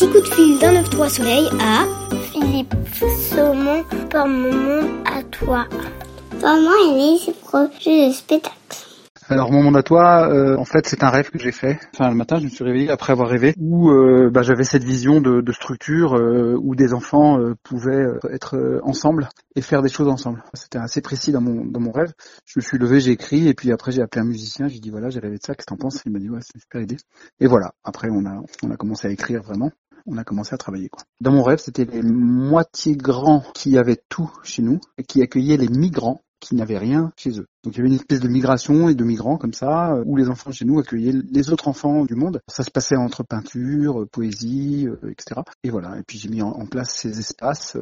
petit coup de fil d'un 9-3 soleil à Philippe Saumon, par mon monde à toi. Maman, elle est projet de spectacle. Alors mon monde à toi, euh, en fait c'est un rêve que j'ai fait. Enfin le matin je me suis réveillé après avoir rêvé où euh, bah, j'avais cette vision de, de structure euh, où des enfants pouvaient être ensemble et faire des choses ensemble. C'était assez précis dans mon dans mon rêve. Je me suis levé, j'ai écrit et puis après j'ai appelé un musicien, j'ai dit voilà j'ai rêvé de ça, qu'est-ce que t'en penses? Il m'a dit ouais c'est une super idée. Et voilà, après on a on a commencé à écrire vraiment on a commencé à travailler. Quoi. Dans mon rêve, c'était les moitiés grands qui avaient tout chez nous et qui accueillaient les migrants qui n'avaient rien chez eux. Donc il y avait une espèce de migration et de migrants comme ça, euh, où les enfants chez nous accueillaient les autres enfants du monde. Ça se passait entre peinture, euh, poésie, euh, etc. Et voilà. Et puis j'ai mis en, place ces espaces.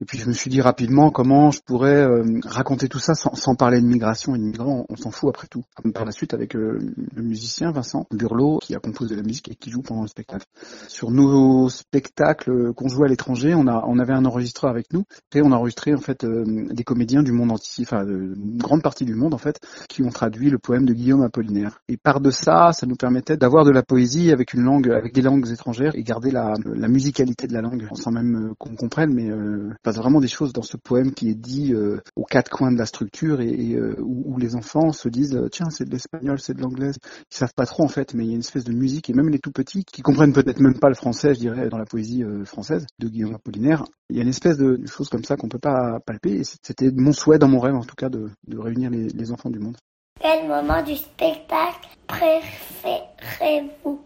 et puis je me suis dit rapidement comment je pourrais raconter tout ça sans, parler de migration et de migrants. On, s'en fout après tout. Par la suite avec le musicien Vincent Burlot qui a composé la musique et qui joue pendant le spectacle. Sur nos spectacles qu'on jouait à l'étranger, on on avait un enregistreur avec nous et on a enregistré en fait des comédiens du monde entier, enfin une grande partie du monde en fait, qui ont traduit le poème de Guillaume Apollinaire. Et par de ça, ça nous permettait d'avoir de la poésie avec une langue, avec des langues étrangères et garder la, la musicalité de la langue, sans même euh, qu'on comprenne, mais euh, passe vraiment des choses dans ce poème qui est dit euh, aux quatre coins de la structure et, où, les enfants se disent tiens c'est de l'espagnol, c'est de l'anglais, ils savent pas trop en fait, mais il y a une espèce de musique et même les tout petits qui comprennent peut-être même pas le français, je dirais, dans la poésie française de Guillaume Apollinaire, il y a une espèce de, de chose comme ça qu'on peut pas palper. C'était mon souhait dans mon rêve en tout cas de, de réunir les, les enfants du monde. Quel moment du spectacle préférez-vous?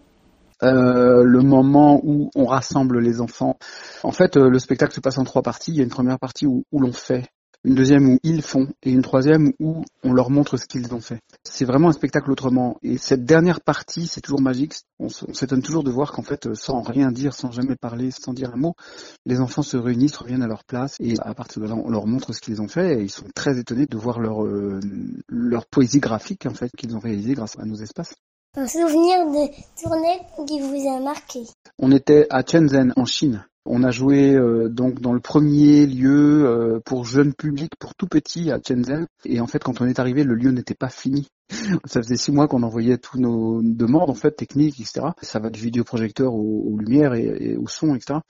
Euh, le moment où on rassemble les enfants. En fait, euh, le spectacle se passe en trois parties. Il y a une première partie où, où l'on fait une deuxième où ils font et une troisième où on leur montre ce qu'ils ont fait. C'est vraiment un spectacle autrement. Et cette dernière partie, c'est toujours magique. On s'étonne toujours de voir qu'en fait, sans rien dire, sans jamais parler, sans dire un mot, les enfants se réunissent, reviennent à leur place et à partir de là, on leur montre ce qu'ils ont fait et ils sont très étonnés de voir leur, euh, leur poésie graphique en fait qu'ils ont réalisée grâce à nos espaces. Un souvenir de tournée qui vous a marqué? On était à Shenzhen en Chine on a joué euh, donc dans le premier lieu euh, pour jeunes publics, pour tout petits à Shenzhen. Et en fait, quand on est arrivé, le lieu n'était pas fini. Ça faisait six mois qu'on envoyait tous nos demandes en fait techniques, etc. Ça va du vidéoprojecteur aux, lumières et, au son, etc.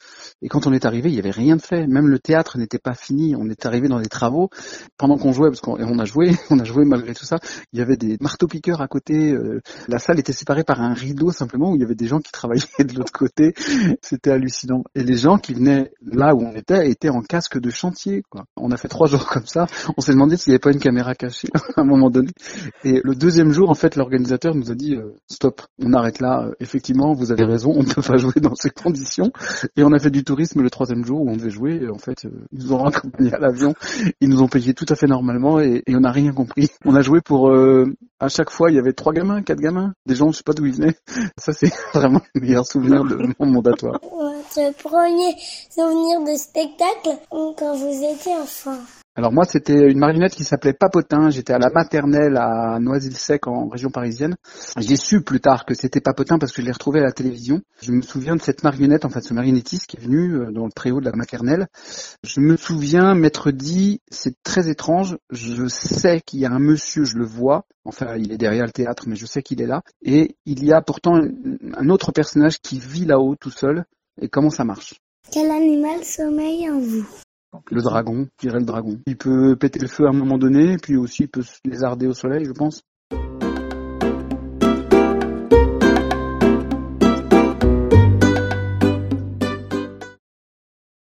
Et quand on est arrivé, il y avait rien de fait. Même le théâtre n'était pas fini. On est arrivé dans des travaux pendant qu'on jouait, parce qu'on a joué, on a joué malgré tout ça. Il y avait des marteaux-piqueurs à côté. Euh, la salle était séparée par un rideau simplement où il y avait des gens qui travaillaient de l'autre côté. C'était hallucinant. Et les gens qui venaient là où on était étaient en casque de chantier. Quoi. On a fait trois jours comme ça. On s'est demandé s'il n'y avait pas une caméra cachée à un moment donné. Et deuxième jour, en fait, l'organisateur nous a dit euh, stop, on arrête là. Euh, effectivement, vous avez raison, on ne peut pas jouer dans ces conditions. Et on a fait du tourisme le troisième jour où on devait jouer. En fait, euh, ils nous ont raccompagnés à l'avion, ils nous ont payé tout à fait normalement et, on n'a rien compris. On a joué pour à chaque fois, il y avait trois gamins, quatre gamins, des gens, je sais pas d'où ils venaient. Ça, c'est vraiment le meilleur souvenir de mon mandatoire. Votre premier souvenir de spectacle quand vous étiez enfant? Alors moi, c'était une marionnette qui s'appelait Papotin. J'étais à la maternelle à Noisy-le-Sec en région parisienne. J'ai su plus tard que c'était Papotin parce que je l'ai retrouvé à la télévision. Je me souviens de cette marionnette, en fait, ce marionnettiste qui est venu euh, dans le préau de la maternelle. Je me souviens m'être dit, c'est très étrange. Je sais qu'il y a un monsieur, je le vois. Enfin, il est derrière le théâtre, mais je sais qu'il est là. Et il y a pourtant un autre personnage qui vit là-haut tout seul. Et comment ça marche? Quel animal sommeille en vous? Le euh, dragon, je le dragon. Il peut péter le feu à un moment donné, puis aussi il peut se lézarder au soleil, je pense.